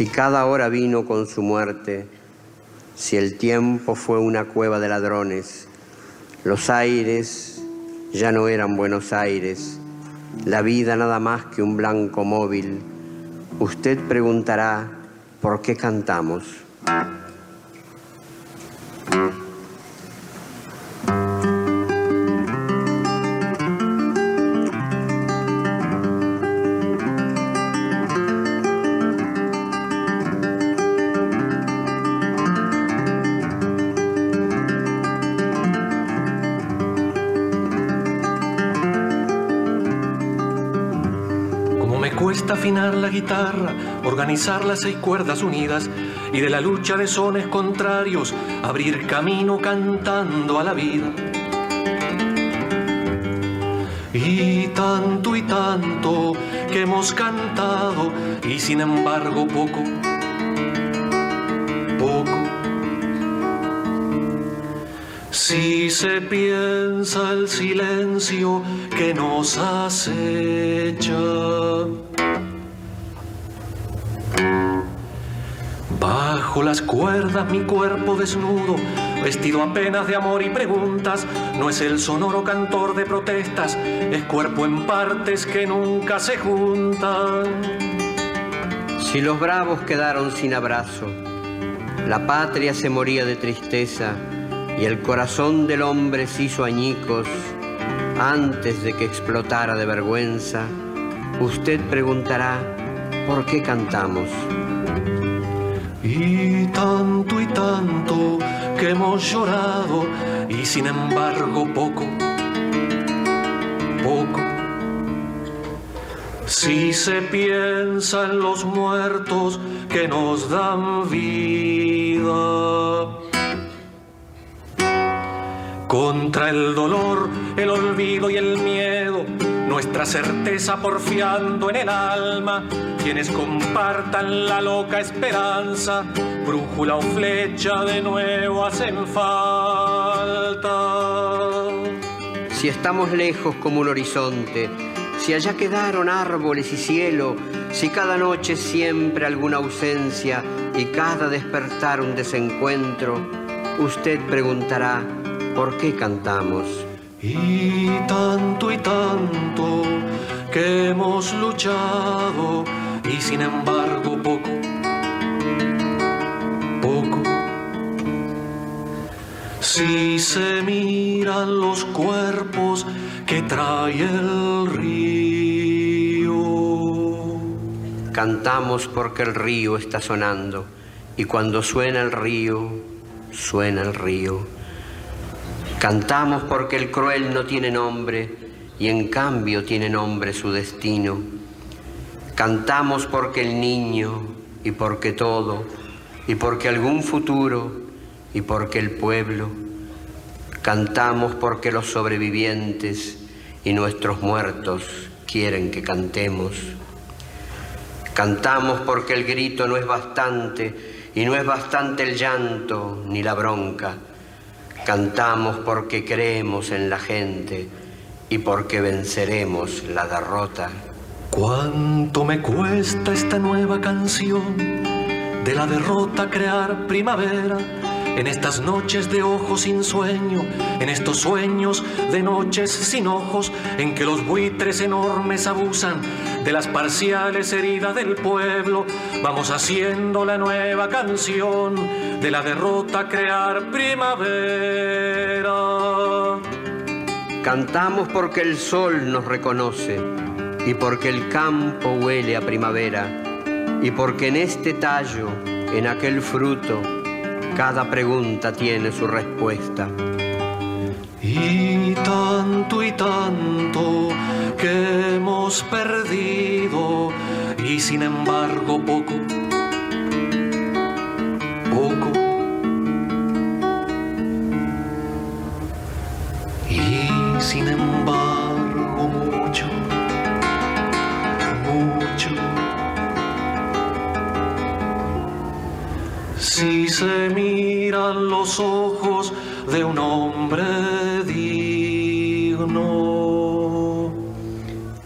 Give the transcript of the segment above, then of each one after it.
Si cada hora vino con su muerte, si el tiempo fue una cueva de ladrones, los aires ya no eran Buenos Aires, la vida nada más que un blanco móvil, usted preguntará, ¿por qué cantamos? Guitarra, organizar las seis cuerdas unidas y de la lucha de sones contrarios abrir camino cantando a la vida. Y tanto y tanto que hemos cantado y sin embargo poco, poco. Si se piensa el silencio que nos acecha. Bajo las cuerdas mi cuerpo desnudo, vestido apenas de amor y preguntas, no es el sonoro cantor de protestas, es cuerpo en partes que nunca se juntan. Si los bravos quedaron sin abrazo, la patria se moría de tristeza y el corazón del hombre se hizo añicos antes de que explotara de vergüenza, usted preguntará, ¿por qué cantamos? Y tanto y tanto que hemos llorado y sin embargo poco, poco. Si se piensa en los muertos que nos dan vida. Contra el dolor, el olvido y el miedo, nuestra certeza porfiando en el alma, quienes compartan la loca esperanza, brújula o flecha de nuevo hacen falta. Si estamos lejos como un horizonte, si allá quedaron árboles y cielo, si cada noche siempre alguna ausencia y cada despertar un desencuentro, usted preguntará, ¿por qué cantamos? Y tanto y tanto que hemos luchado y sin embargo poco, poco. Si se miran los cuerpos que trae el río. Cantamos porque el río está sonando y cuando suena el río, suena el río. Cantamos porque el cruel no tiene nombre y en cambio tiene nombre su destino. Cantamos porque el niño y porque todo y porque algún futuro y porque el pueblo. Cantamos porque los sobrevivientes y nuestros muertos quieren que cantemos. Cantamos porque el grito no es bastante y no es bastante el llanto ni la bronca Cantamos porque creemos en la gente y porque venceremos la derrota. ¿Cuánto me cuesta esta nueva canción de la derrota crear primavera? En estas noches de ojos sin sueño, en estos sueños de noches sin ojos, en que los buitres enormes abusan de las parciales heridas del pueblo, vamos haciendo la nueva canción de la derrota crear primavera. Cantamos porque el sol nos reconoce y porque el campo huele a primavera y porque en este tallo, en aquel fruto, cada pregunta tiene su respuesta. Y tanto y tanto que hemos perdido y sin embargo poco.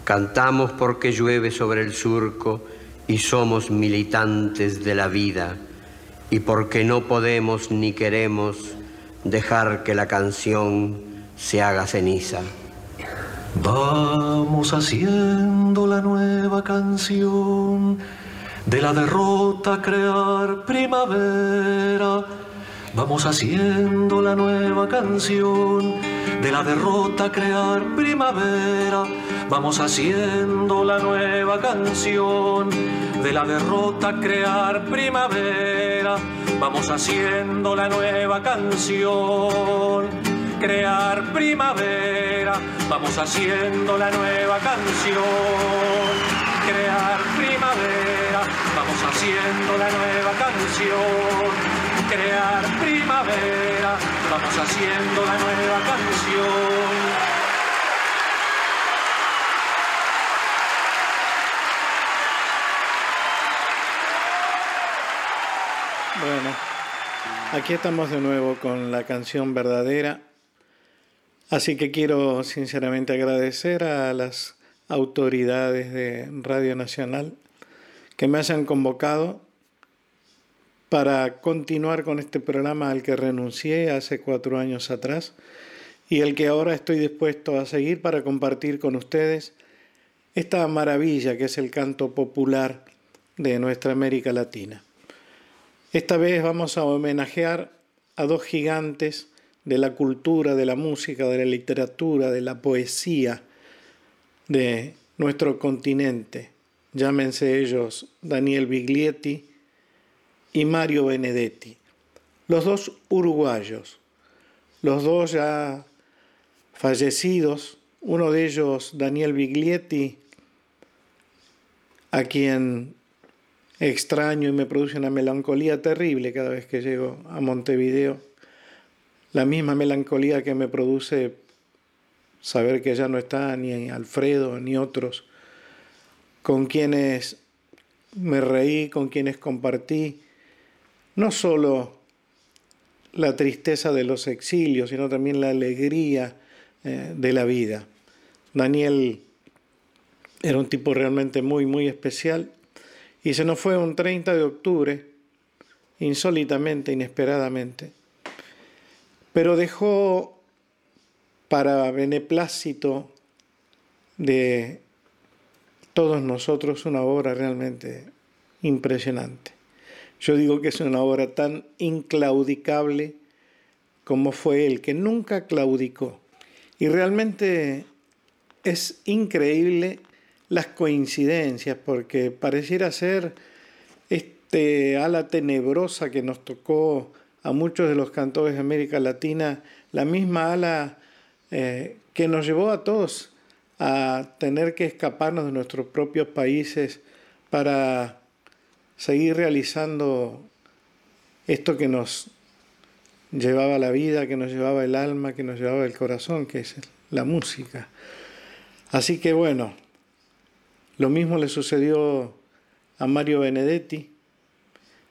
Cantamos porque llueve sobre el surco y somos militantes de la vida y porque no podemos ni queremos dejar que la canción se haga ceniza. Vamos haciendo la nueva canción de la derrota crear primavera. Vamos haciendo la nueva canción de la derrota crear primavera. Vamos haciendo la nueva canción de la derrota crear primavera. Vamos haciendo la nueva canción crear primavera. Vamos haciendo la nueva canción crear primavera, vamos haciendo la nueva canción. Crear primavera, vamos haciendo la nueva canción. Bueno, aquí estamos de nuevo con la canción verdadera. Así que quiero sinceramente agradecer a las autoridades de Radio Nacional que me hayan convocado para continuar con este programa al que renuncié hace cuatro años atrás y el que ahora estoy dispuesto a seguir para compartir con ustedes esta maravilla que es el canto popular de nuestra América Latina. Esta vez vamos a homenajear a dos gigantes de la cultura, de la música, de la literatura, de la poesía, de nuestro continente, llámense ellos Daniel Biglietti y Mario Benedetti, los dos uruguayos, los dos ya fallecidos, uno de ellos Daniel Biglietti, a quien extraño y me produce una melancolía terrible cada vez que llego a Montevideo, la misma melancolía que me produce saber que ya no está ni Alfredo ni otros. Con quienes me reí, con quienes compartí no solo la tristeza de los exilios, sino también la alegría eh, de la vida. Daniel era un tipo realmente muy, muy especial y se nos fue un 30 de octubre, insólitamente, inesperadamente, pero dejó para beneplácito de todos nosotros una obra realmente impresionante. Yo digo que es una obra tan inclaudicable como fue él, que nunca claudicó. Y realmente es increíble las coincidencias, porque pareciera ser este ala tenebrosa que nos tocó a muchos de los cantores de América Latina, la misma ala eh, que nos llevó a todos a tener que escaparnos de nuestros propios países para seguir realizando esto que nos llevaba la vida, que nos llevaba el alma, que nos llevaba el corazón, que es la música. Así que bueno, lo mismo le sucedió a Mario Benedetti,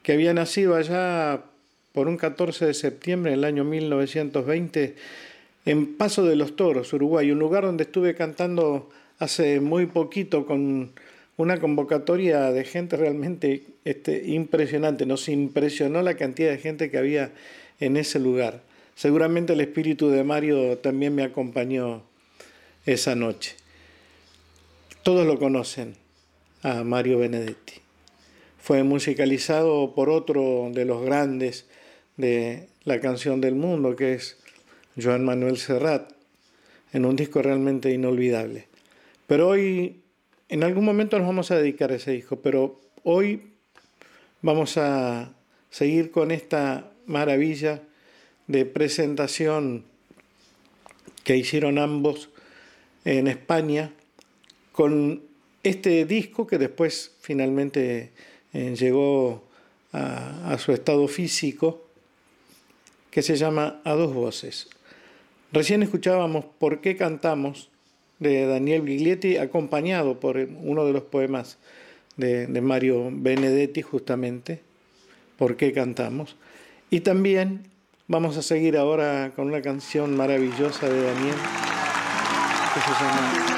que había nacido allá por un 14 de septiembre del año 1920 en Paso de los Toros, Uruguay, un lugar donde estuve cantando hace muy poquito con una convocatoria de gente realmente este, impresionante. Nos impresionó la cantidad de gente que había en ese lugar. Seguramente el espíritu de Mario también me acompañó esa noche. Todos lo conocen a Mario Benedetti. Fue musicalizado por otro de los grandes de la canción del mundo, que es Joan Manuel Serrat, en un disco realmente inolvidable. Pero hoy, en algún momento nos vamos a dedicar a ese disco, pero hoy vamos a seguir con esta maravilla de presentación que hicieron ambos en España con este disco que después finalmente eh, llegó a su estado físico, que se llama A dos voces. Recién escuchábamos Por qué cantamos de Daniel Biglietti, acompañado por uno de los poemas de, Mario Benedetti, justamente, por qué cantamos. Y también vamos a seguir ahora con una canción maravillosa de Daniel que se llama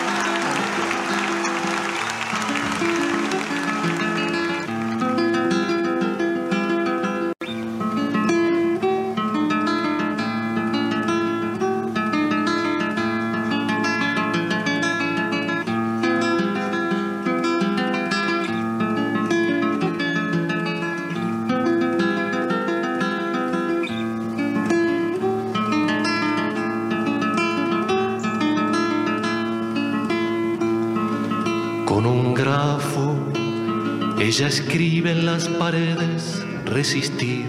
las paredes resistir,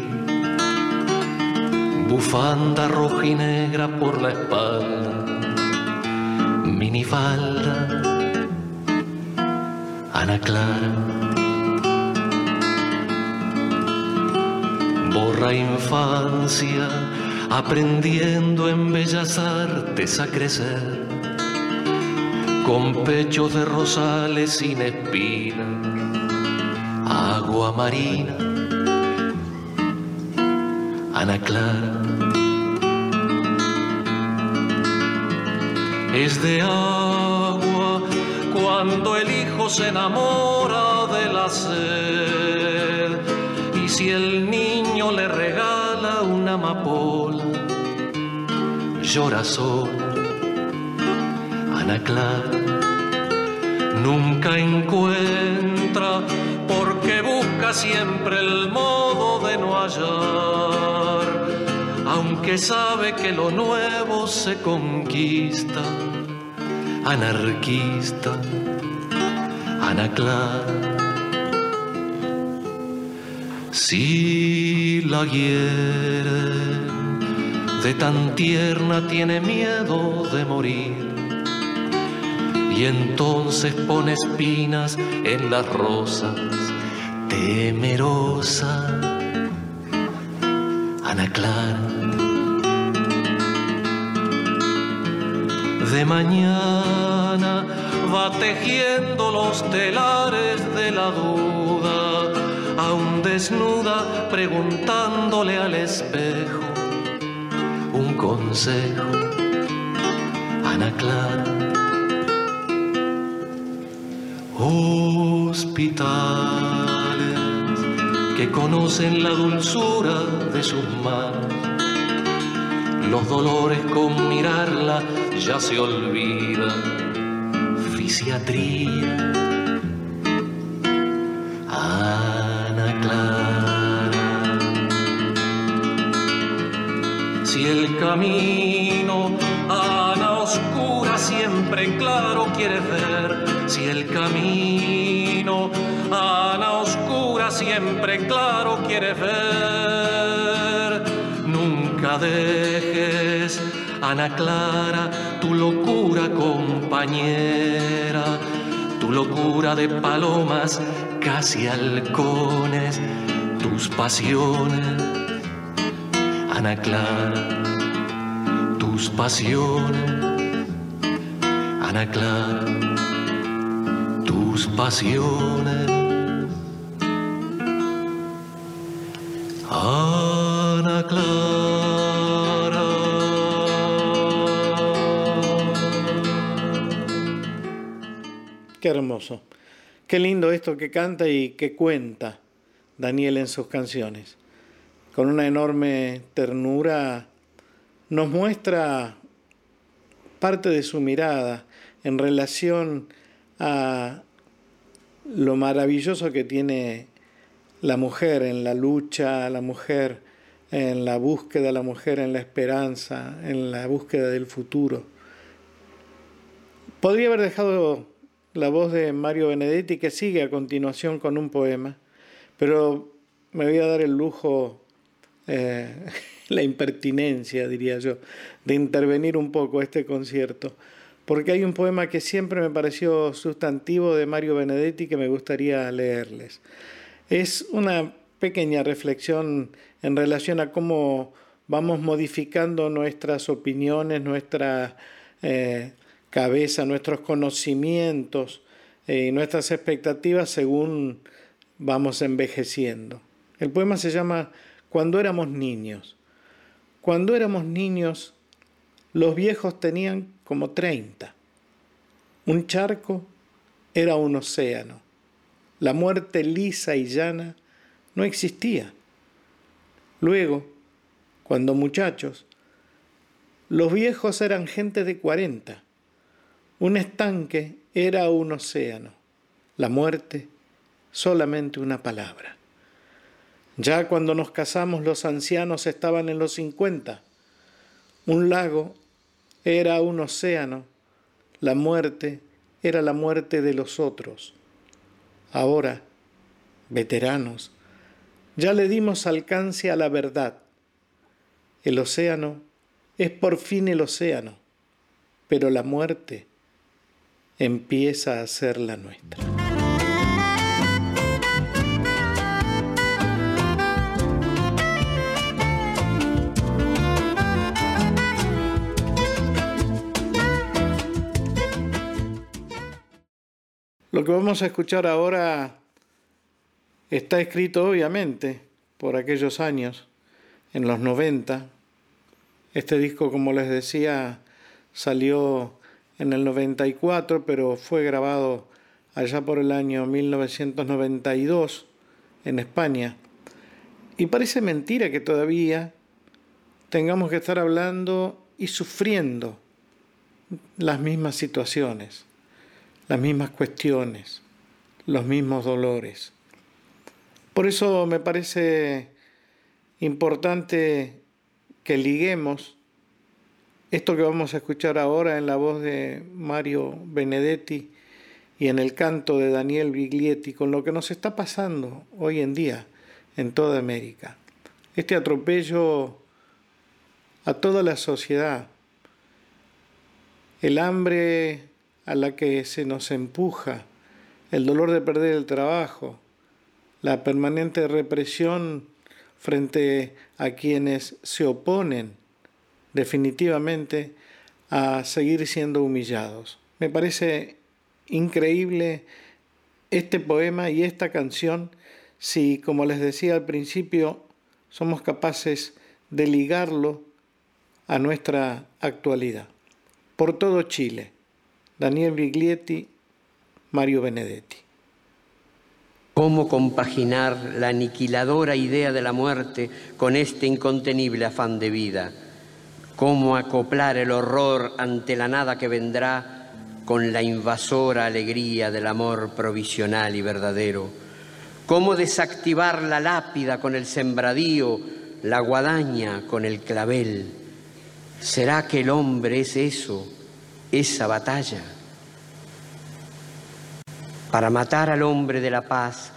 bufanda roja y negra por la espalda, minifalda, Ana Clara. Borra infancia, aprendiendo en bellas artes a crecer, con pechos de rosales sin espinas marina, Ana Clara. Es de agua cuando el hijo se enamora de la sed y si el niño le regala una amapola, llora sola, Ana Clara. Nunca encuentra siempre el modo de no hallar, aunque sabe que lo nuevo se conquista, anarquista, anaclar. Si la hiere de tan tierna tiene miedo de morir. Y entonces pone espinas en las rosas, temerosa, Ana Clara. De mañana va tejiendo los telares de la duda, aún desnuda preguntándole al espejo un consejo, Ana Clara hospitales que conocen la dulzura de sus manos. Los dolores con mirarla ya se olvidan. Fisiatría. Ana Clara. Si el camino Ana oscura siempre claro quiere ver si el camino a la oscura siempre claro quiere ver. Nunca dejes, Ana Clara, tu locura compañera, tu locura de palomas casi halcones, tus pasiones, Ana Clara, tus pasiones, Ana Clara pasiones. Ana Clara. Qué hermoso. Qué lindo esto que canta y que cuenta Daniel en sus canciones. Con una enorme ternura nos muestra parte de su mirada en relación a lo maravilloso que tiene la mujer en la lucha, la mujer en la búsqueda, la mujer en la esperanza, en la búsqueda del futuro. Podría haber dejado la voz de Mario Benedetti que sigue a continuación con un poema, pero me voy a dar el lujo, eh, la impertinencia, diría yo, de intervenir un poco este concierto porque hay un poema que siempre me pareció sustantivo de Mario Benedetti que me gustaría leerles. Es una pequeña reflexión en relación a cómo vamos modificando nuestras opiniones, nuestra eh, cabeza, nuestros conocimientos eh, y nuestras expectativas según vamos envejeciendo. El poema se llama Cuando éramos niños. Cuando éramos niños, los viejos tenían como 30. Un charco era un océano. La muerte lisa y llana no existía. Luego, cuando muchachos, los viejos eran gente de 40. Un estanque era un océano. La muerte, solamente una palabra. Ya cuando nos casamos los ancianos estaban en los 50. Un lago era un océano. La muerte era la muerte de los otros. Ahora, veteranos, ya le dimos alcance a la verdad. El océano es por fin el océano, pero la muerte empieza a ser la nuestra. Lo que vamos a escuchar ahora está escrito obviamente por aquellos años, en los 90. Este disco, como les decía, salió en el 94, pero fue grabado allá por el año 1992 en España. Y parece mentira que todavía tengamos que estar hablando y sufriendo las mismas situaciones las mismas cuestiones, los mismos dolores. Por eso me parece importante que liguemos esto que vamos a escuchar ahora en la voz de Mario Benedetti y en el canto de Daniel Biglietti con lo que nos está pasando hoy en día en toda América. Este atropello a toda la sociedad, el hambre a la que se nos empuja, el dolor de perder el trabajo, la permanente represión frente a quienes se oponen definitivamente a seguir siendo humillados. Me parece increíble este poema y esta canción si, como les decía al principio, somos capaces de ligarlo a nuestra actualidad. Por todo Chile Daniel Biglietti, Mario Benedetti. ¿Cómo compaginar la aniquiladora idea de la muerte con este incontenible afán de vida? ¿Cómo acoplar el horror ante la nada que vendrá con la invasora alegría del amor provisional y verdadero? ¿Cómo desactivar la lápida con el sembradío, la guadaña con el clavel? ¿Será que el hombre es eso? Esa batalla. Para matar al hombre de la paz,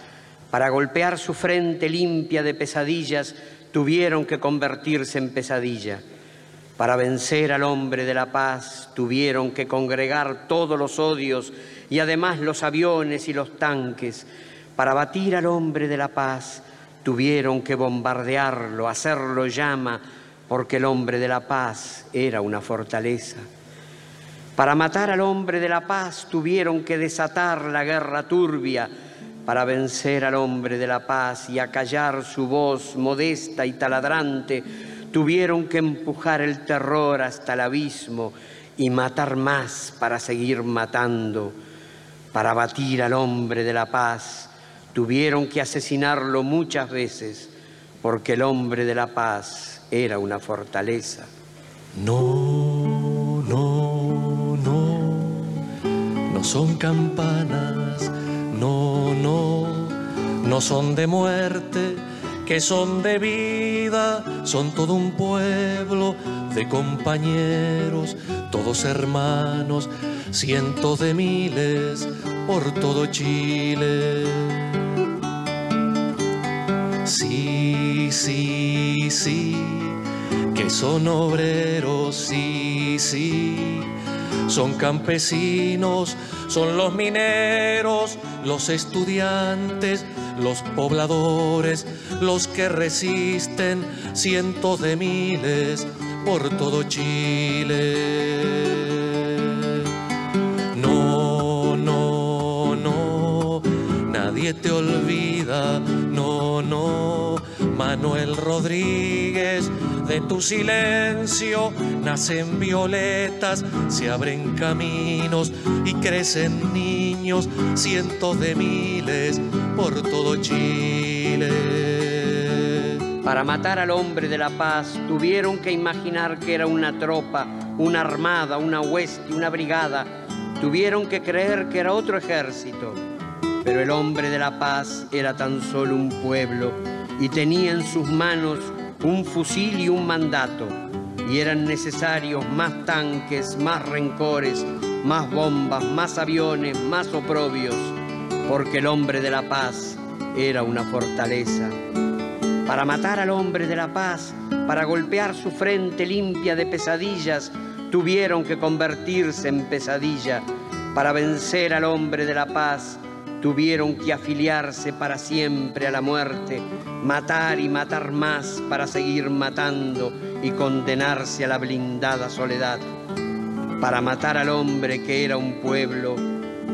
para golpear su frente limpia de pesadillas, tuvieron que convertirse en pesadilla. Para vencer al hombre de la paz, tuvieron que congregar todos los odios y además los aviones y los tanques. Para batir al hombre de la paz, tuvieron que bombardearlo, hacerlo llama, porque el hombre de la paz era una fortaleza. Para matar al hombre de la paz tuvieron que desatar la guerra turbia. Para vencer al hombre de la paz y acallar su voz modesta y taladrante, tuvieron que empujar el terror hasta el abismo y matar más para seguir matando. Para batir al hombre de la paz, tuvieron que asesinarlo muchas veces, porque el hombre de la paz era una fortaleza. No, son campanas, no, no, no son de muerte, que son de vida, son todo un pueblo de compañeros, todos hermanos, cientos de miles por todo Chile. Sí, sí, sí, que son obreros, sí, sí son campesinos, son los mineros, los estudiantes, los pobladores, los que resisten cientos de miles por todo Chile. No, no, no, nadie te olvida, no, no, Manuel Rodríguez, de tu silencio nacen violetas, se abren caminos y crecen niños, cientos de miles por todo Chile. Para matar al hombre de la paz tuvieron que imaginar que era una tropa, una armada, una hueste, una brigada. Tuvieron que creer que era otro ejército. Pero el hombre de la paz era tan solo un pueblo y tenía en sus manos un fusil y un mandato. Y eran necesarios más tanques, más rencores, más bombas, más aviones, más oprobios, porque el hombre de la paz era una fortaleza. Para matar al hombre de la paz, para golpear su frente limpia de pesadillas, tuvieron que convertirse en pesadilla. Para vencer al hombre de la paz, tuvieron que afiliarse para siempre a la muerte, matar y matar más para seguir matando y condenarse a la blindada soledad. Para matar al hombre que era un pueblo,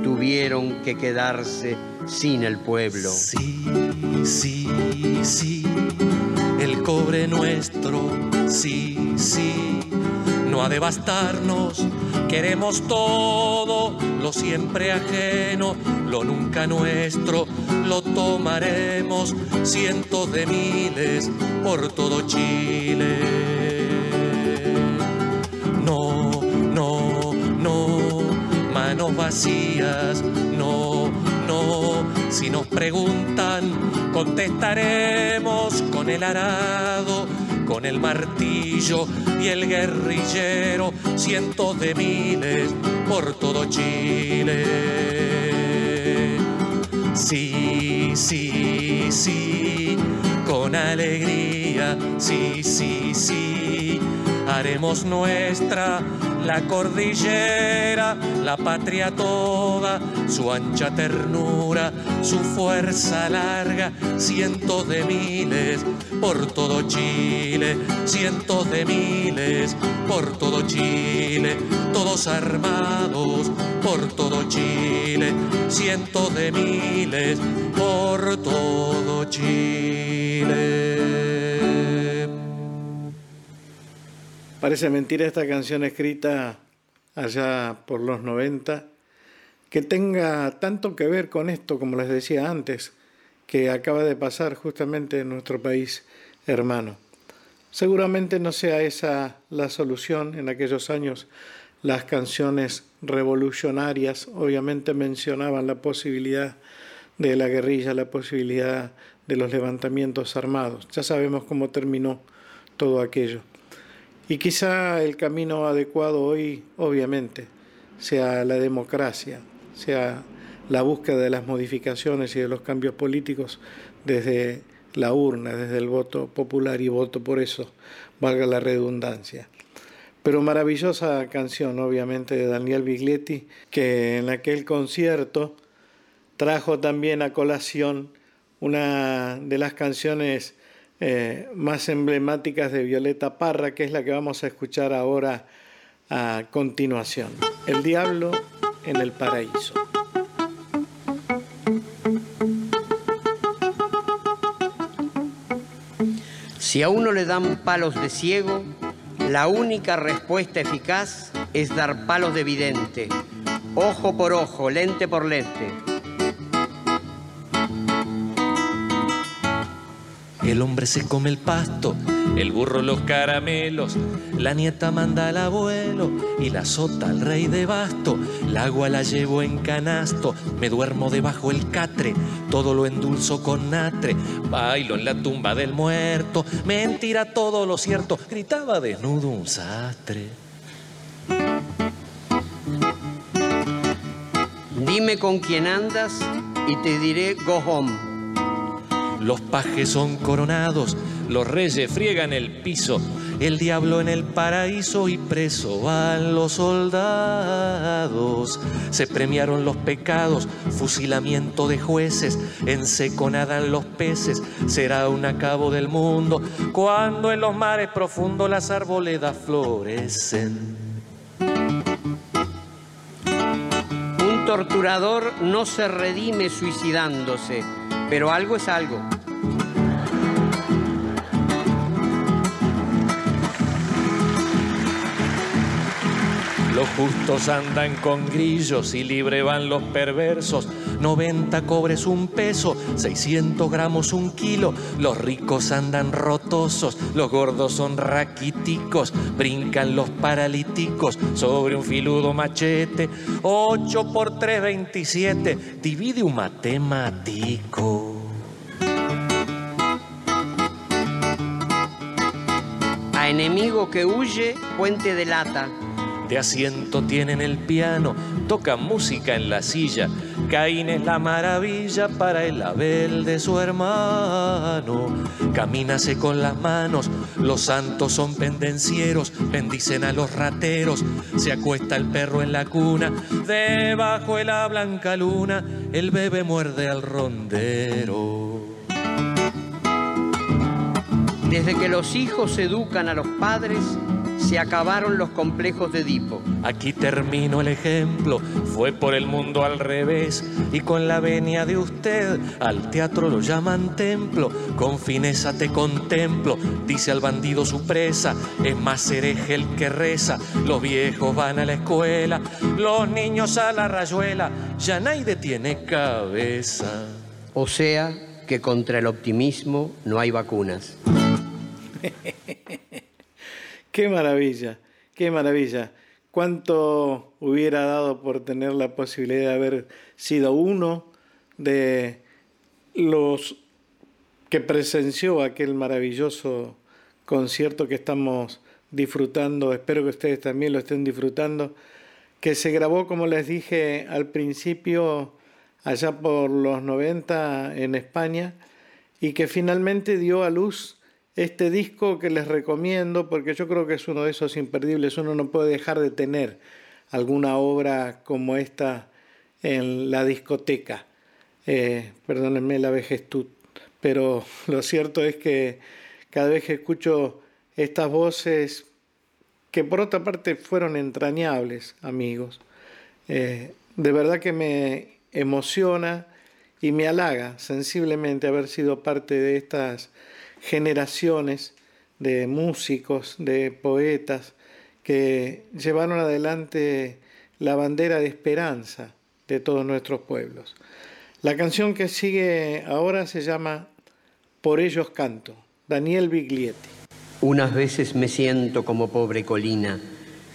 tuvieron que quedarse sin el pueblo. Sí, sí, sí, el cobre nuestro, sí, sí, no ha de bastarnos, queremos todo, lo siempre ajeno, lo nunca nuestro, lo tomaremos cientos de miles por todo Chile. No, no, no, manos vacías, no, no, si nos preguntan, contestaremos con el arado, con el martillo y el guerrillero, cientos de miles por todo Chile. Sí, sí, sí, con alegría, sí, sí, sí, haremos nuestra la cordillera, la patria toda, su ancha ternura, su fuerza larga, cientos de miles por todo Chile, cientos de miles por todo Chile, todos armados por todo Chile, cientos de miles por todo Chile. Parece mentira esta canción escrita allá por los 90, que tenga tanto que ver con esto, como les decía antes, que acaba de pasar justamente en nuestro país hermano. Seguramente no sea esa la solución en aquellos años. Las canciones revolucionarias obviamente mencionaban la posibilidad de la guerrilla, la posibilidad de los levantamientos armados. Ya sabemos cómo terminó todo aquello. Y quizá el camino adecuado hoy, obviamente, sea la democracia, sea la búsqueda de las modificaciones y de los cambios políticos desde la urna, desde el voto popular y voto por eso, valga la redundancia. Pero maravillosa canción, obviamente, de Daniel Biglietti, que en aquel concierto trajo también a colación una de las canciones eh, más emblemáticas de Violeta Parra, que es la que vamos a escuchar ahora a continuación. El diablo en el paraíso. Si a uno le dan palos de ciego, la única respuesta eficaz es dar palos de vidente, ojo por ojo, lente por lente El hombre se come el pasto, el burro los caramelos, la nieta manda al abuelo y la sota al rey de basto. El agua la llevo en canasto, me duermo debajo el catre, todo lo endulzo con natre, bailo en la tumba del muerto, mentira todo lo cierto, gritaba desnudo un sastre. Dime con quién andas y te diré go home. Los pajes son coronados, los reyes friegan el piso, el diablo en el paraíso y preso van los soldados. Se premiaron los pecados, fusilamiento de jueces, en seco nadan los peces, será un acabo del mundo cuando en los mares profundos las arboledas florecen. Un torturador no se redime suicidándose, pero algo es algo. Los justos andan con grillos y libre van los perversos. 90 cobres un peso, 600 gramos un kilo. Los ricos andan rotosos, los gordos son raquiticos. Brincan los paralíticos sobre un filudo machete. 8 por 3, 27. Divide un matemático. A enemigo que huye, puente de lata de asiento tienen el piano, tocan música en la silla. Caín es la maravilla para el Abel de su hermano. Camínase con las manos, los santos son pendencieros, bendicen a los rateros. Se acuesta el perro en la cuna, debajo de la blanca luna, el bebé muerde al rondero. Desde que los hijos educan a los padres, se acabaron los complejos de Edipo. Aquí termino el ejemplo, fue por el mundo al revés y con la venia de usted al teatro lo llaman templo, con fineza te contemplo, dice al bandido su presa, es más hereje el que reza, los viejos van a la escuela, los niños a la rayuela, ya nadie tiene cabeza. O sea que contra el optimismo no hay vacunas. Qué maravilla, qué maravilla. Cuánto hubiera dado por tener la posibilidad de haber sido uno de los que presenció aquel maravilloso concierto que estamos disfrutando, espero que ustedes también lo estén disfrutando, que se grabó, como les dije al principio, allá por los 90 en España, y que finalmente dio a luz este disco que les recomiendo porque yo creo que es uno de esos imperdibles. Uno no puede dejar de tener alguna obra como esta en la discoteca. Eh, perdónenme la vejestud, pero lo cierto es que cada vez que escucho estas voces, que por otra parte fueron entrañables, amigos, eh, de verdad que me emociona y me halaga sensiblemente haber sido parte de estas generaciones de músicos, de poetas que llevaron adelante la bandera de esperanza de todos nuestros pueblos. La canción que sigue ahora se llama Por ellos canto, Daniel Biglietti. Unas veces me siento como pobre colina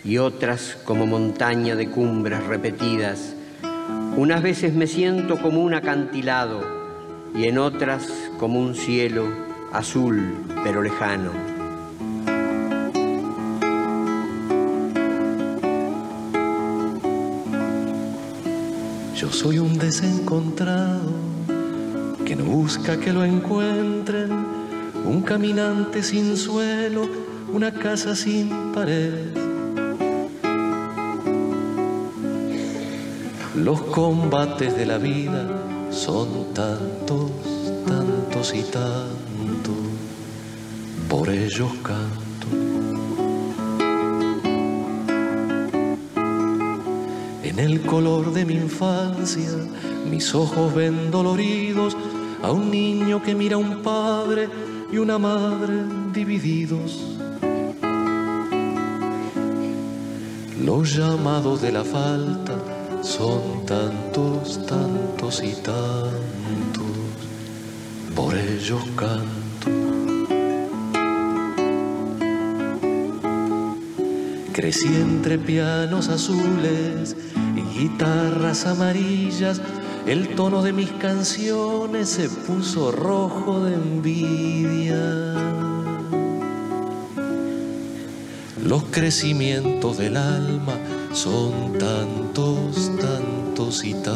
y otras como montaña de cumbres repetidas. Unas veces me siento como un acantilado y en otras como un cielo azul pero lejano. Yo soy un desencontrado que no busca que lo encuentren, un caminante sin suelo, una casa sin pared. Los combates de la vida son tantos, tantos y tantos por ellos canto. En el color de mi infancia, mis ojos ven doloridos a un niño que mira a un padre y una madre divididos. Los llamados de la falta son tantos, tantos y tantos, por ellos canto. Crecí entre pianos azules y guitarras amarillas. El tono de mis canciones se puso rojo de envidia. Los crecimientos del alma son tantos, tantos y tantos.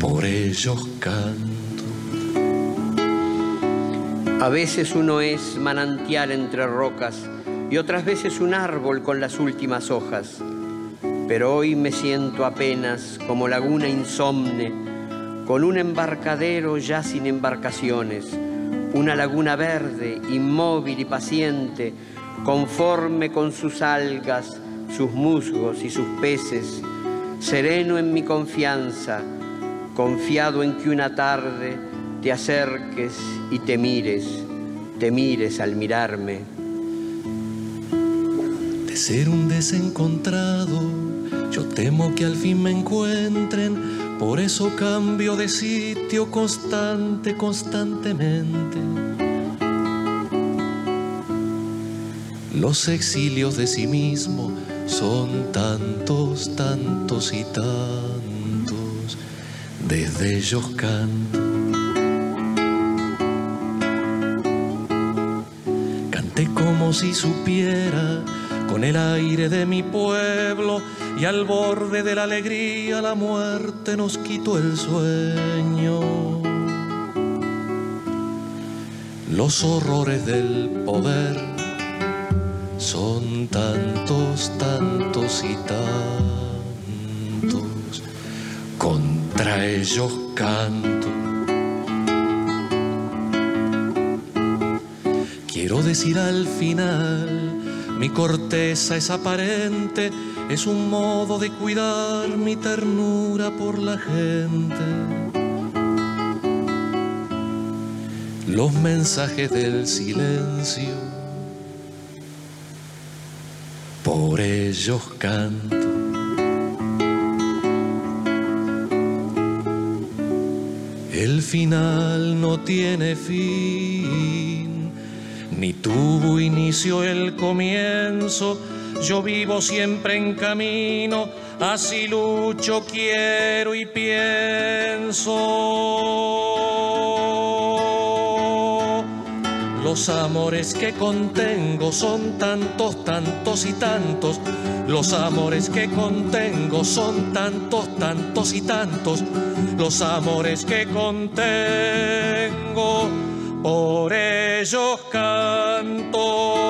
Por ellos canto. A veces uno es manantial entre rocas y otras veces un árbol con las últimas hojas. Pero hoy me siento apenas como laguna insomne, con un embarcadero ya sin embarcaciones, una laguna verde, inmóvil y paciente, conforme con sus algas, sus musgos y sus peces, sereno en mi confianza, confiado en que una tarde te acerques y te mires, te mires al mirarme. De ser un desencontrado, yo temo que al fin me encuentren, por eso cambio de sitio constante, constantemente. Los exilios de sí mismo son tantos, tantos y tantos, desde ellos canto. Como si supiera con el aire de mi pueblo y al borde de la alegría la muerte nos quitó el sueño. Los horrores del poder son tantos, tantos y tantos, contra ellos canto. Decir al final, mi corteza es aparente, es un modo de cuidar mi ternura por la gente. Los mensajes del silencio por ellos canto. El final no tiene fin, ni tuvo inicio el comienzo. Yo vivo siempre en camino, así lucho, quiero y pienso. Los amores que contengo son tantos, tantos y tantos. Los amores que contengo son tantos, tantos y tantos. Los amores que contengo, por ellos canto.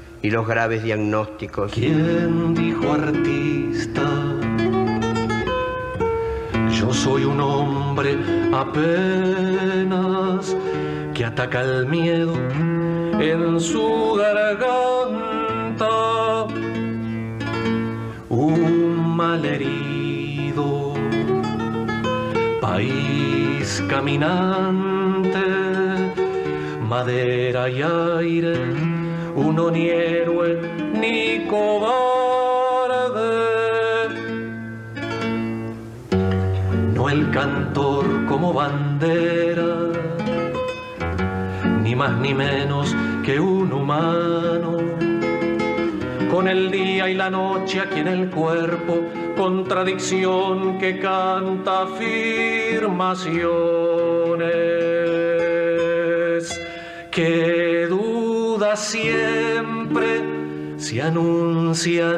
y los graves diagnósticos. ¿Quién dijo artista? Yo soy un hombre apenas que ataca el miedo en su garganta. Un malherido, país caminante, madera y aire uno ni héroe ni cobarde. No el cantor como bandera, ni más ni menos que un humano. Con el día y la noche aquí en el cuerpo, contradicción que canta afirmaciones. Que siempre se anuncian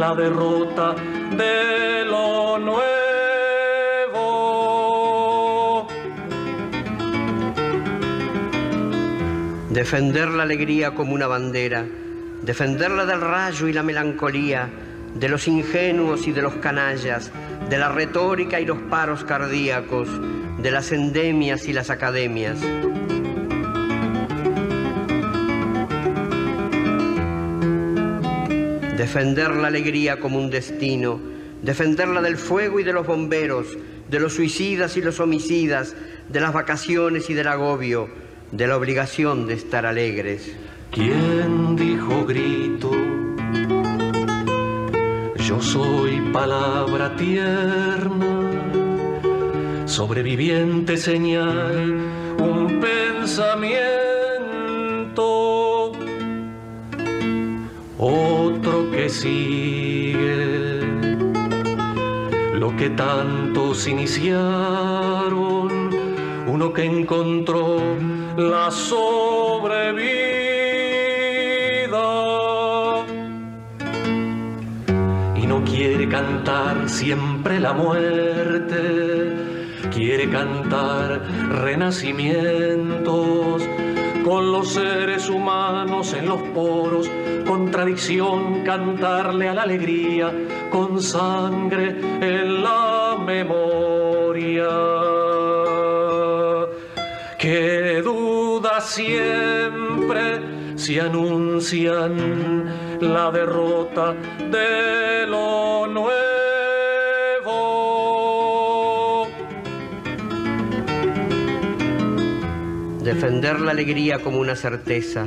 la derrota de lo nuevo. Defender la alegría como una bandera, defenderla del rayo y la melancolía, de los ingenuos y de los canallas, de la retórica y los paros cardíacos, de las endemias y las academias. Defender la alegría como un destino, defenderla del fuego y de los bomberos, de los suicidas y los homicidas, de las vacaciones y del agobio, de la obligación de estar alegres. ¿Quién dijo grito? Yo soy palabra tierna, sobreviviente señal, un pensamiento sigue lo que tantos iniciaron, uno que encontró la sobrevida. Y no quiere cantar siempre la muerte, quiere cantar renacimientos con los seres humanos en los poros, contradicción, cantarle a la alegría, con sangre en la memoria. Que duda siempre si anuncian la derrota de lo nuevo. defender la alegría como una certeza,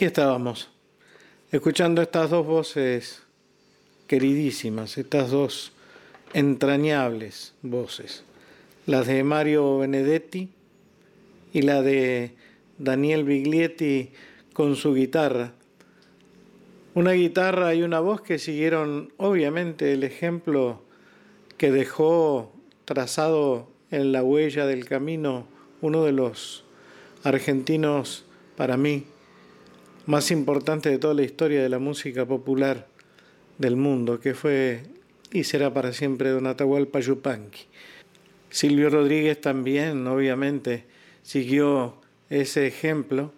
Aquí estábamos, escuchando estas dos voces queridísimas, estas dos entrañables voces, las de Mario Benedetti y la de Daniel Biglietti con su guitarra. Una guitarra y una voz que siguieron obviamente el ejemplo que dejó trazado en la huella del camino uno de los argentinos para mí más importante de toda la historia de la música popular del mundo, que fue y será para siempre Don Atahualpa Yupanqui. Silvio Rodríguez también, obviamente, siguió ese ejemplo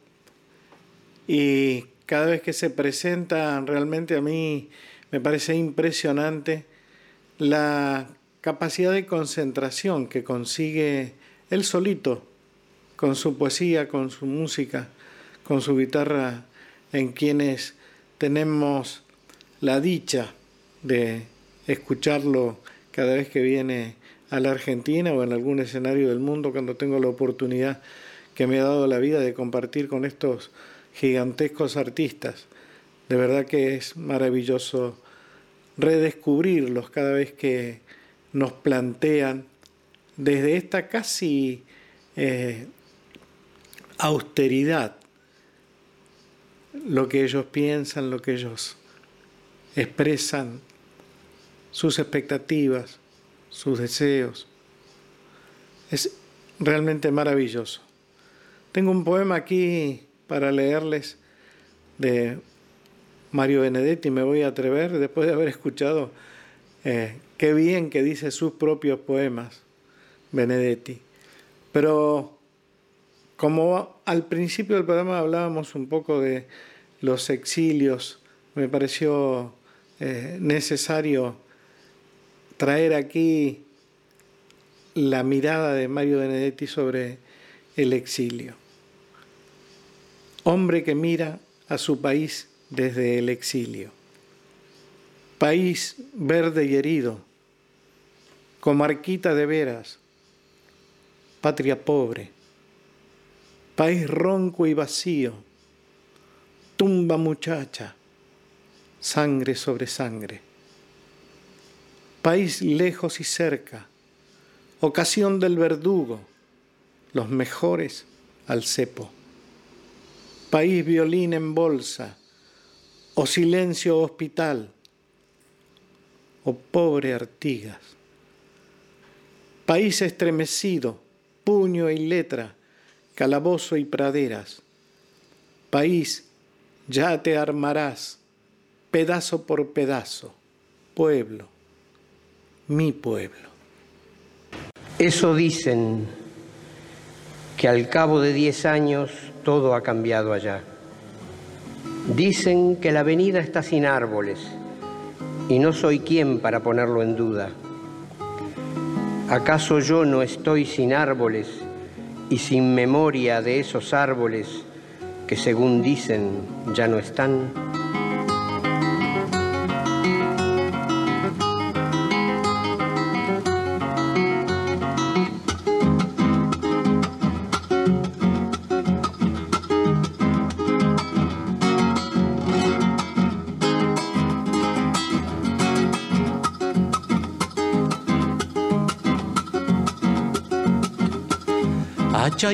y cada vez que se presenta, realmente a mí me parece impresionante la capacidad de concentración que consigue él solito, con su poesía, con su música, con su guitarra en quienes tenemos la dicha de escucharlo cada vez que viene a la Argentina o en algún escenario del mundo cuando tengo la oportunidad que me ha dado la vida de compartir con estos gigantescos artistas. De verdad que es maravilloso redescubrirlos cada vez que nos plantean desde esta casi eh, austeridad lo que ellos piensan, lo que ellos expresan, sus expectativas, sus deseos. Es realmente maravilloso. Tengo un poema aquí para leerles de Mario Benedetti, me voy a atrever después de haber escuchado eh, qué bien que dice sus propios poemas, Benedetti. Pero como al principio del programa hablábamos un poco de los exilios, me pareció eh, necesario traer aquí la mirada de Mario Benedetti sobre el exilio. Hombre que mira a su país desde el exilio. País verde y herido, comarquita de veras, patria pobre país ronco y vacío, tumba muchacha, sangre sobre sangre, país lejos y cerca, ocasión del verdugo, los mejores al cepo, país violín en bolsa, o silencio hospital, o pobre Artigas, país estremecido, puño y letra, calabozo y praderas. País, ya te armarás, pedazo por pedazo, pueblo, mi pueblo. Eso dicen que al cabo de diez años todo ha cambiado allá. Dicen que la avenida está sin árboles y no soy quien para ponerlo en duda. ¿Acaso yo no estoy sin árboles y sin memoria de esos árboles que según dicen ya no están.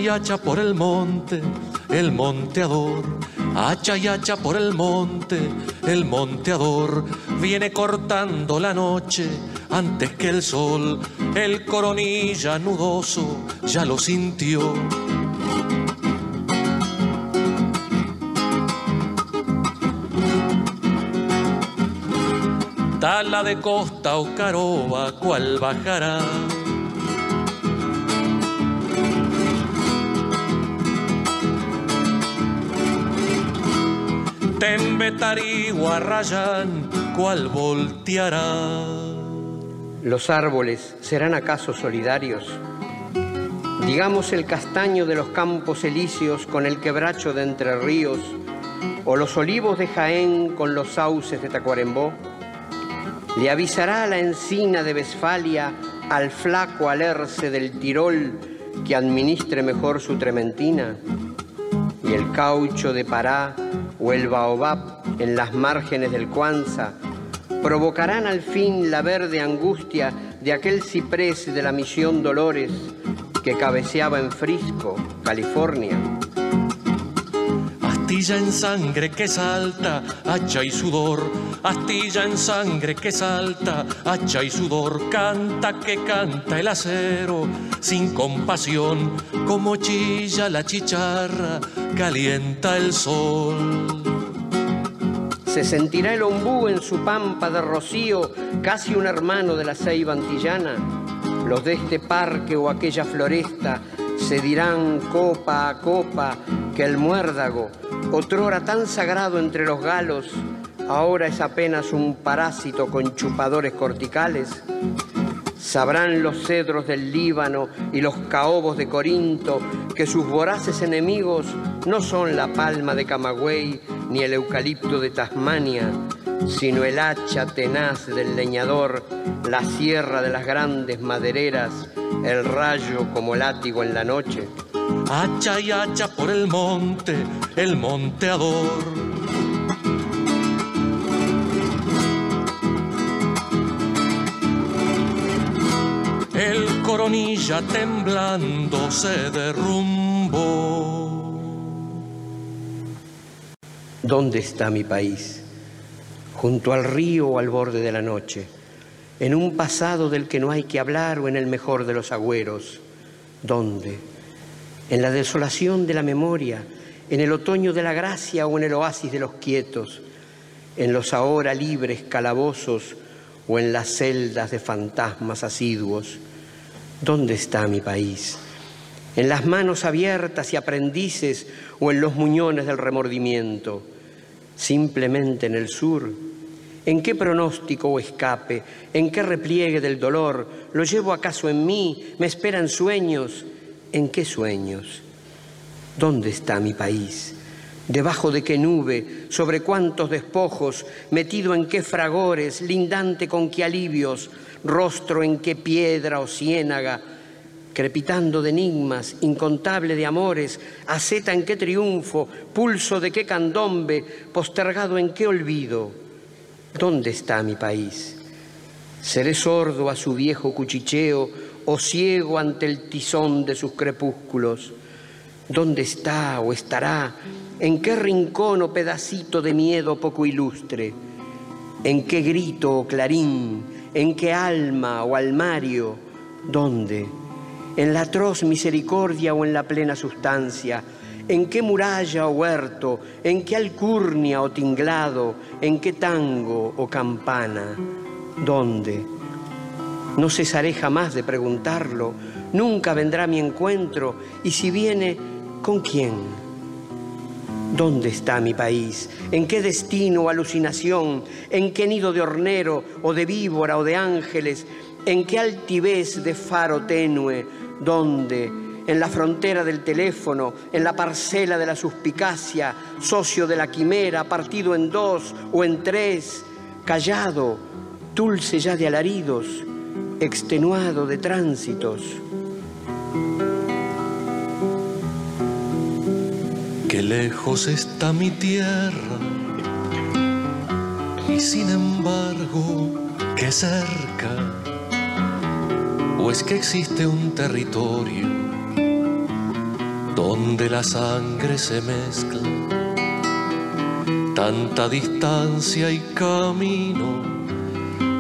Hacha por el monte, el monteador. Hacha y hacha por el monte, el monteador. Viene cortando la noche antes que el sol. El coronilla nudoso ya lo sintió. Tala de costa o caroba, cual bajará Tembetari Guarrayán, cual volteará. ¿Los árboles serán acaso solidarios? Digamos el castaño de los campos elíseos con el quebracho de Entre Ríos, o los olivos de Jaén con los sauces de Tacuarembó. ¿Le avisará la encina de Westfalia al flaco alerce del Tirol que administre mejor su trementina? Y el caucho de Pará o el baobab en las márgenes del Cuanza provocarán al fin la verde angustia de aquel ciprés de la misión Dolores que cabeceaba en Frisco, California. Astilla en sangre que salta, hacha y sudor. Astilla en sangre que salta, hacha y sudor. Canta que canta el acero, sin compasión, como chilla la chicharra, calienta el sol. Se sentirá el ombú en su pampa de rocío, casi un hermano de la ceiba antillana. Los de este parque o aquella floresta se dirán copa a copa que el muérdago, otrora tan sagrado entre los galos, ahora es apenas un parásito con chupadores corticales. Sabrán los cedros del Líbano y los caobos de Corinto que sus voraces enemigos no son la palma de Camagüey ni el eucalipto de Tasmania, sino el hacha tenaz del leñador, la sierra de las grandes madereras, el rayo como látigo en la noche. Hacha y hacha por el monte, el monteador. El coronilla temblando se derrumbó. ¿Dónde está mi país? Junto al río o al borde de la noche, en un pasado del que no hay que hablar o en el mejor de los agüeros. ¿Dónde? En la desolación de la memoria, en el otoño de la gracia o en el oasis de los quietos, en los ahora libres calabozos o en las celdas de fantasmas asiduos. ¿Dónde está mi país? ¿En las manos abiertas y aprendices o en los muñones del remordimiento? simplemente en el sur? ¿En qué pronóstico o escape? ¿En qué repliegue del dolor? ¿Lo llevo acaso en mí? ¿Me esperan sueños? ¿En qué sueños? ¿Dónde está mi país? ¿Debajo de qué nube? ¿Sobre cuántos despojos? ¿Metido en qué fragores? ¿Lindante con qué alivios? ¿Rostro en qué piedra o ciénaga? crepitando de enigmas, incontable de amores, aceta en qué triunfo, pulso de qué candombe, postergado en qué olvido. ¿Dónde está mi país? ¿Seré sordo a su viejo cuchicheo o ciego ante el tizón de sus crepúsculos? ¿Dónde está o estará? ¿En qué rincón o pedacito de miedo poco ilustre? ¿En qué grito o clarín? ¿En qué alma o almario? ¿Dónde? en la atroz misericordia o en la plena sustancia, en qué muralla o huerto, en qué alcurnia o tinglado, en qué tango o campana, ¿dónde? No cesaré jamás de preguntarlo, nunca vendrá mi encuentro, y si viene, ¿con quién? ¿Dónde está mi país? ¿En qué destino o alucinación? ¿En qué nido de hornero o de víbora o de ángeles? ¿En qué altivez de faro tenue? ¿Dónde? en la frontera del teléfono, en la parcela de la suspicacia, socio de la quimera, partido en dos o en tres, callado, dulce ya de alaridos, extenuado de tránsitos. Qué lejos está mi tierra y sin embargo qué cerca. O es que existe un territorio donde la sangre se mezcla, tanta distancia y camino,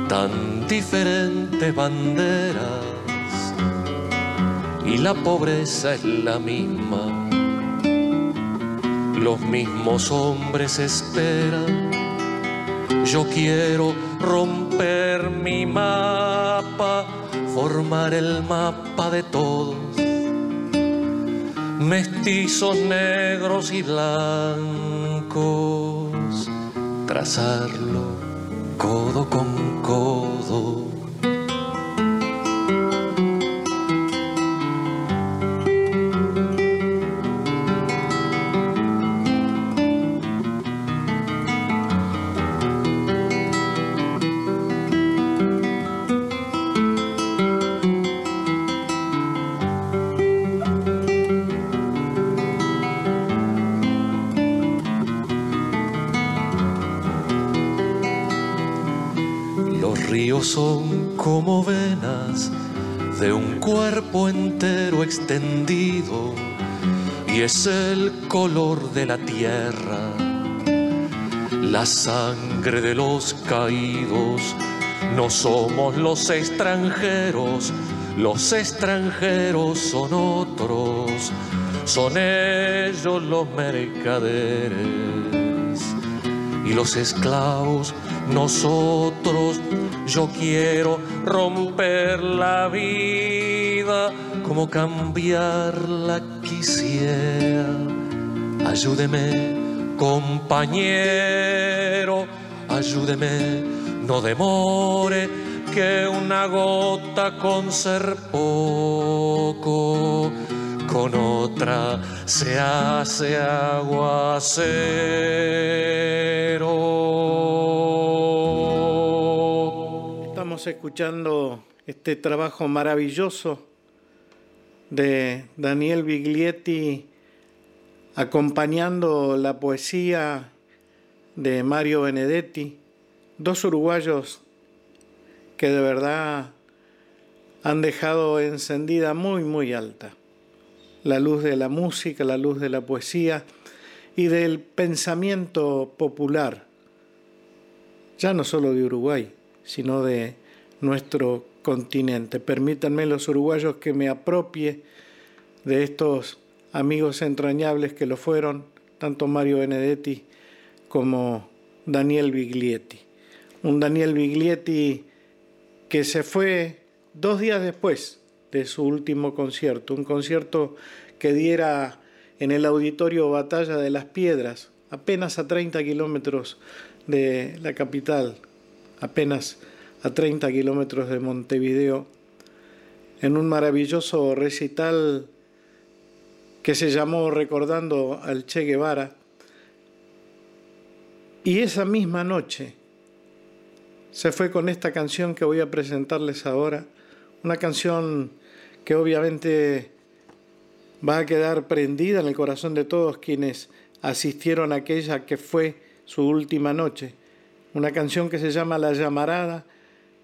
tan diferentes banderas y la pobreza es la misma los mismos hombres esperan. Yo quiero romper mi mapa, formar el mapa de todos, mestizos negros y blancos, trazarlo codo con codo son como venas de un cuerpo entero extendido y es el color de la tierra, la sangre de los caídos. No somos los extranjeros, los extranjeros son otros, son ellos los mercaderes y los esclavos nosotros yo quiero romper la vida como cambiarla quisiera. Ayúdeme, compañero, ayúdeme, no demore que una gota con ser poco con otra se hace aguacero escuchando este trabajo maravilloso de Daniel Biglietti acompañando la poesía de Mario Benedetti, dos uruguayos que de verdad han dejado encendida muy, muy alta la luz de la música, la luz de la poesía y del pensamiento popular, ya no solo de Uruguay, sino de nuestro continente. Permítanme los uruguayos que me apropie de estos amigos entrañables que lo fueron, tanto Mario Benedetti como Daniel Biglietti. Un Daniel Biglietti que se fue dos días después de su último concierto, un concierto que diera en el auditorio Batalla de las Piedras, apenas a 30 kilómetros de la capital, apenas a 30 kilómetros de Montevideo, en un maravilloso recital que se llamó Recordando al Che Guevara. Y esa misma noche se fue con esta canción que voy a presentarles ahora, una canción que obviamente va a quedar prendida en el corazón de todos quienes asistieron a aquella que fue su última noche, una canción que se llama La llamarada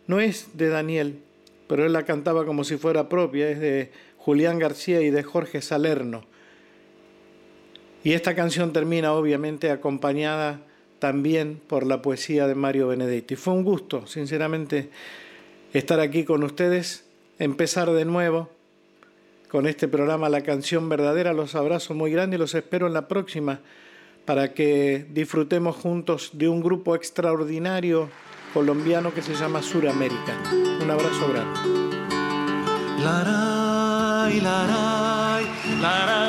no es de Daniel, pero él la cantaba como si fuera propia, es de Julián García y de Jorge Salerno. Y esta canción termina obviamente acompañada también por la poesía de Mario Benedetti. Fue un gusto, sinceramente, estar aquí con ustedes, empezar de nuevo con este programa La canción verdadera. Los abrazo muy grande y los espero en la próxima para que disfrutemos juntos de un grupo extraordinario colombiano que se llama Suramérica. Un abrazo grande. Laray, laray, laray.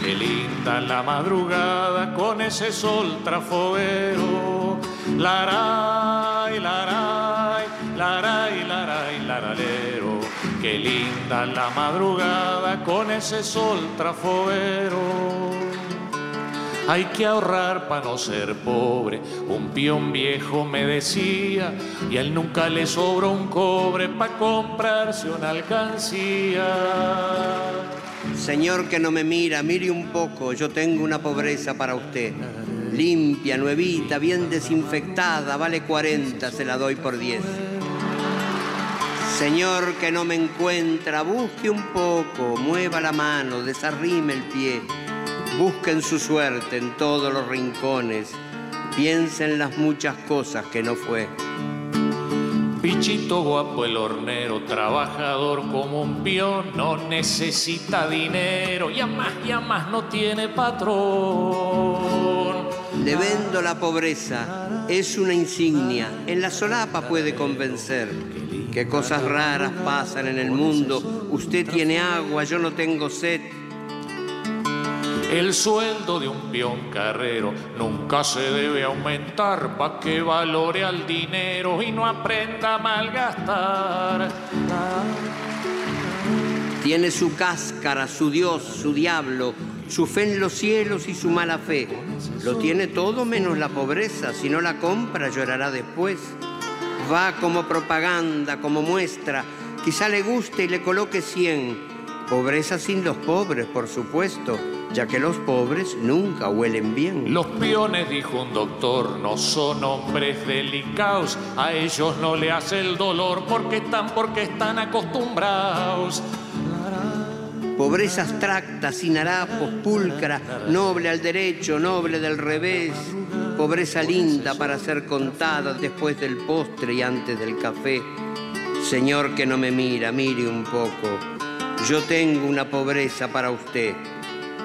Qué linda la madrugada con ese sol trafoguero. Laray, laray, laray, laray, laralero Qué linda la madrugada con ese sol trafoguero. Hay que ahorrar para no ser pobre. Un peón viejo me decía, y a él nunca le sobró un cobre para comprarse una alcancía. Señor que no me mira, mire un poco, yo tengo una pobreza para usted. Limpia, nuevita, bien desinfectada, vale 40, se la doy por 10. Señor que no me encuentra, busque un poco, mueva la mano, desarrime el pie. Busquen su suerte en todos los rincones. Piensen las muchas cosas que no fue. Pichito guapo el hornero, trabajador como un peón, no necesita dinero y a más y a más no tiene patrón. Le vendo la pobreza, es una insignia, en la solapa puede convencer. Que cosas raras pasan en el mundo, usted tiene agua, yo no tengo sed. El sueldo de un peón carrero nunca se debe aumentar pa' que valore al dinero y no aprenda a malgastar. Tiene su cáscara, su Dios, su diablo, su fe en los cielos y su mala fe. Lo tiene todo menos la pobreza, si no la compra llorará después. Va como propaganda, como muestra, quizá le guste y le coloque cien. Pobreza sin los pobres, por supuesto ya que los pobres nunca huelen bien. Los peones, dijo un doctor, no son hombres delicados, a ellos no le hace el dolor porque están, porque están acostumbrados. Pobreza abstracta, sin harapos, pulcra, noble al derecho, noble del revés. Pobreza linda para ser contada después del postre y antes del café. Señor que no me mira, mire un poco. Yo tengo una pobreza para usted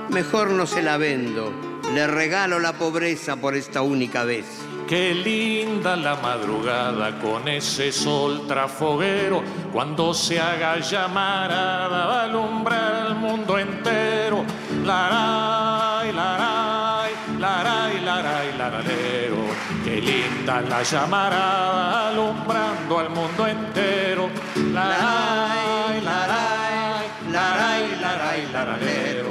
mejor no se la vendo. Le regalo la pobreza por esta única vez. Qué linda la madrugada con ese sol trafoguero, cuando se haga llamarada va a alumbrar el mundo entero. Laray, laray, laray, laray, laralero. Qué linda la llamarada alumbrando al mundo entero. Laray, laray, laray, laray, laralero.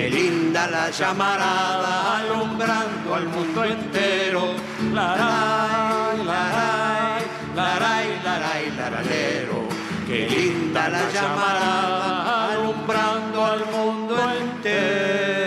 Qué linda la llamarada alumbrando al mundo entero. Laray, laray, laray, laray, laralero. Qué linda la llamarada alumbrando al mundo entero.